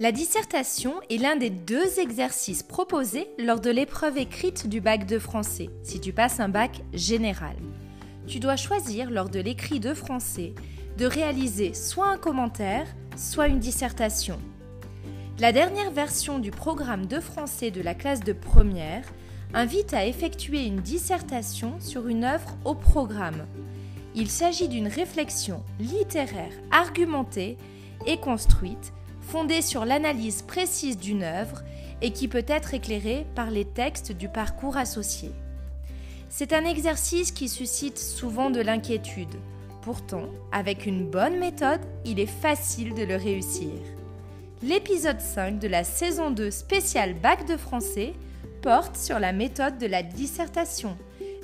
La dissertation est l'un des deux exercices proposés lors de l'épreuve écrite du bac de français, si tu passes un bac général. Tu dois choisir lors de l'écrit de français de réaliser soit un commentaire, soit une dissertation. La dernière version du programme de français de la classe de première invite à effectuer une dissertation sur une œuvre au programme. Il s'agit d'une réflexion littéraire argumentée et construite fondée sur l'analyse précise d'une œuvre et qui peut être éclairée par les textes du parcours associé. C'est un exercice qui suscite souvent de l'inquiétude. Pourtant, avec une bonne méthode, il est facile de le réussir. L'épisode 5 de la saison 2 spéciale Bac de français porte sur la méthode de la dissertation.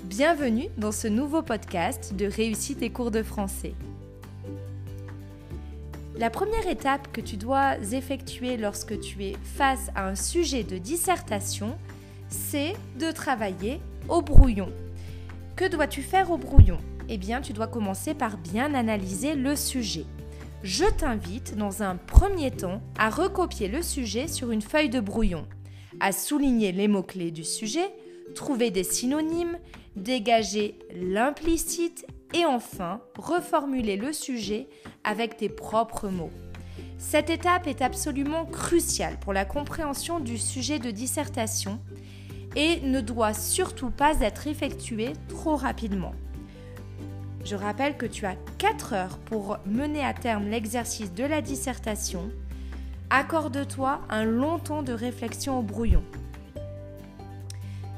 Bienvenue dans ce nouveau podcast de réussite et cours de français. La première étape que tu dois effectuer lorsque tu es face à un sujet de dissertation, c'est de travailler au brouillon. Que dois-tu faire au brouillon? Eh bien, tu dois commencer par bien analyser le sujet. Je t'invite dans un premier temps à recopier le sujet sur une feuille de brouillon, à souligner les mots-clés du sujet, trouver des synonymes, dégager l'implicite et enfin reformuler le sujet avec tes propres mots. Cette étape est absolument cruciale pour la compréhension du sujet de dissertation et ne doit surtout pas être effectuée trop rapidement. Je rappelle que tu as 4 heures pour mener à terme l'exercice de la dissertation. Accorde-toi un long temps de réflexion au brouillon.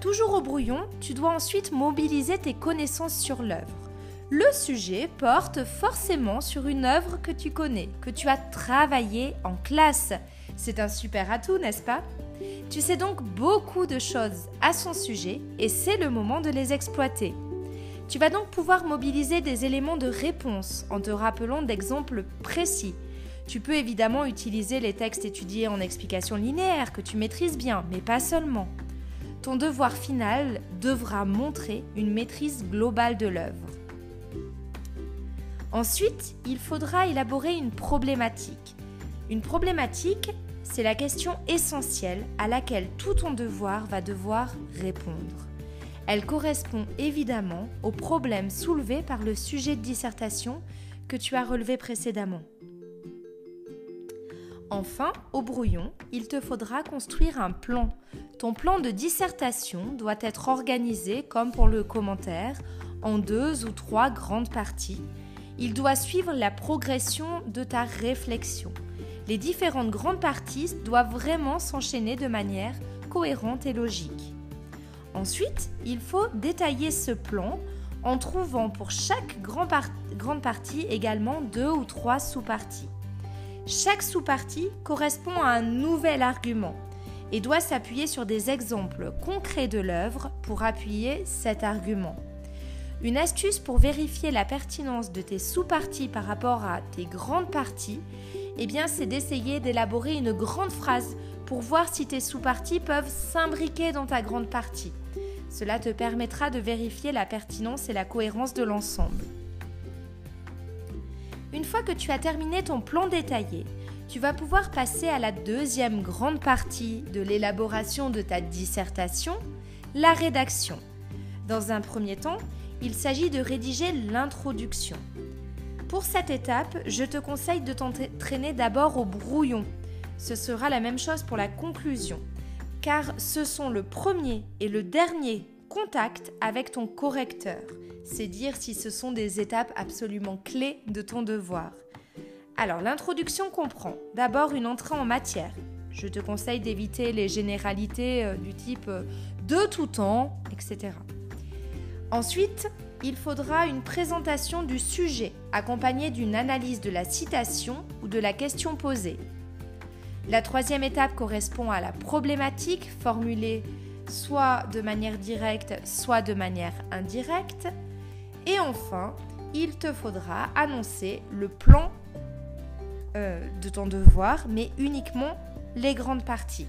Toujours au brouillon, tu dois ensuite mobiliser tes connaissances sur l'œuvre. Le sujet porte forcément sur une œuvre que tu connais, que tu as travaillée en classe. C'est un super atout, n'est-ce pas? Tu sais donc beaucoup de choses à son sujet et c'est le moment de les exploiter. Tu vas donc pouvoir mobiliser des éléments de réponse en te rappelant d'exemples précis. Tu peux évidemment utiliser les textes étudiés en explication linéaire que tu maîtrises bien, mais pas seulement. Ton devoir final devra montrer une maîtrise globale de l'œuvre. Ensuite, il faudra élaborer une problématique. Une problématique, c'est la question essentielle à laquelle tout ton devoir va devoir répondre. Elle correspond évidemment au problème soulevé par le sujet de dissertation que tu as relevé précédemment. Enfin, au brouillon, il te faudra construire un plan. Ton plan de dissertation doit être organisé, comme pour le commentaire, en deux ou trois grandes parties il doit suivre la progression de ta réflexion. Les différentes grandes parties doivent vraiment s'enchaîner de manière cohérente et logique. Ensuite, il faut détailler ce plan en trouvant pour chaque grande partie également deux ou trois sous-parties. Chaque sous-partie correspond à un nouvel argument et doit s'appuyer sur des exemples concrets de l'œuvre pour appuyer cet argument. Une astuce pour vérifier la pertinence de tes sous-parties par rapport à tes grandes parties, eh bien c'est d'essayer d'élaborer une grande phrase pour voir si tes sous-parties peuvent s'imbriquer dans ta grande partie. Cela te permettra de vérifier la pertinence et la cohérence de l'ensemble. Une fois que tu as terminé ton plan détaillé, tu vas pouvoir passer à la deuxième grande partie de l'élaboration de ta dissertation, la rédaction. Dans un premier temps, il s'agit de rédiger l'introduction. Pour cette étape, je te conseille de t'entraîner d'abord au brouillon. Ce sera la même chose pour la conclusion, car ce sont le premier et le dernier contact avec ton correcteur. C'est dire si ce sont des étapes absolument clés de ton devoir. Alors l'introduction comprend d'abord une entrée en matière. Je te conseille d'éviter les généralités euh, du type euh, de tout temps, etc. Ensuite, il faudra une présentation du sujet accompagnée d'une analyse de la citation ou de la question posée. La troisième étape correspond à la problématique formulée soit de manière directe, soit de manière indirecte. Et enfin, il te faudra annoncer le plan euh, de ton devoir, mais uniquement les grandes parties.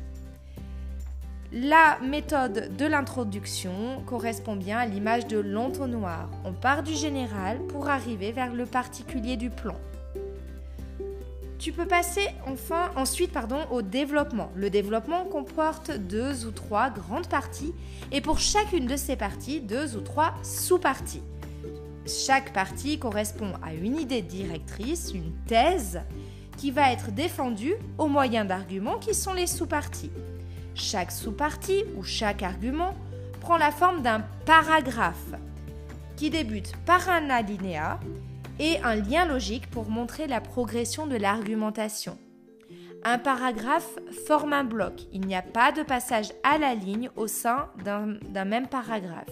La méthode de l'introduction correspond bien à l'image de l'entonnoir. On part du général pour arriver vers le particulier du plan. Tu peux passer enfin ensuite au développement. Le développement comporte deux ou trois grandes parties et pour chacune de ces parties, deux ou trois sous-parties. Chaque partie correspond à une idée directrice, une thèse, qui va être défendue au moyen d'arguments qui sont les sous-parties. Chaque sous-partie ou chaque argument prend la forme d'un paragraphe qui débute par un alinéa et un lien logique pour montrer la progression de l'argumentation. Un paragraphe forme un bloc. Il n'y a pas de passage à la ligne au sein d'un même paragraphe.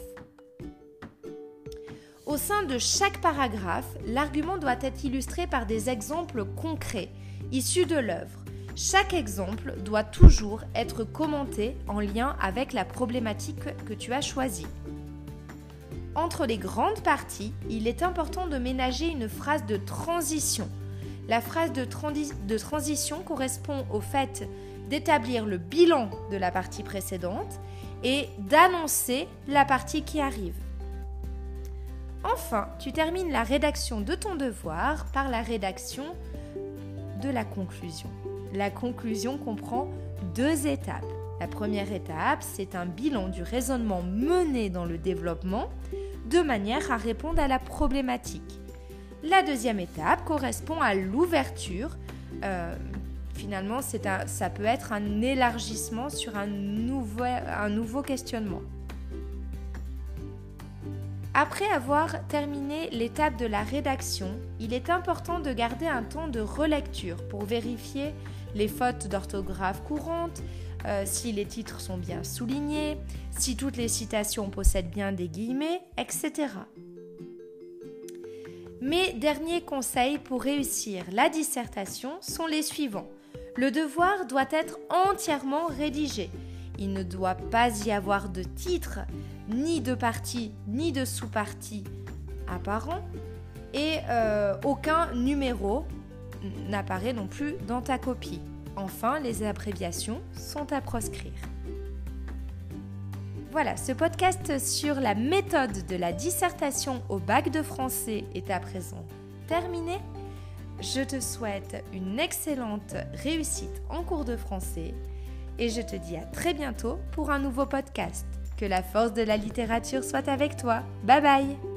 Au sein de chaque paragraphe, l'argument doit être illustré par des exemples concrets, issus de l'œuvre. Chaque exemple doit toujours être commenté en lien avec la problématique que tu as choisie. Entre les grandes parties, il est important de ménager une phrase de transition. La phrase de, transition correspond au fait d'établir le bilan de la partie précédente et d'annoncer la partie qui arrive. Enfin, tu termines la rédaction de ton devoir par la rédaction de la conclusion. La conclusion comprend deux étapes. La première étape, c'est un bilan du raisonnement mené dans le développement de manière à répondre à la problématique. La deuxième étape correspond à l'ouverture. Euh, finalement, ça peut être un élargissement sur un nouveau questionnement. Après avoir terminé l'étape de la rédaction, il est important de garder un temps de relecture pour vérifier les fautes d'orthographe courantes, euh, si les titres sont bien soulignés, si toutes les citations possèdent bien des guillemets, etc. Mes derniers conseils pour réussir la dissertation sont les suivants. Le devoir doit être entièrement rédigé. Il ne doit pas y avoir de titre, ni de partie, ni de sous-partie apparent, et euh, aucun numéro n'apparaît non plus dans ta copie. Enfin, les abréviations sont à proscrire. Voilà, ce podcast sur la méthode de la dissertation au bac de français est à présent terminé. Je te souhaite une excellente réussite en cours de français et je te dis à très bientôt pour un nouveau podcast. Que la force de la littérature soit avec toi. Bye bye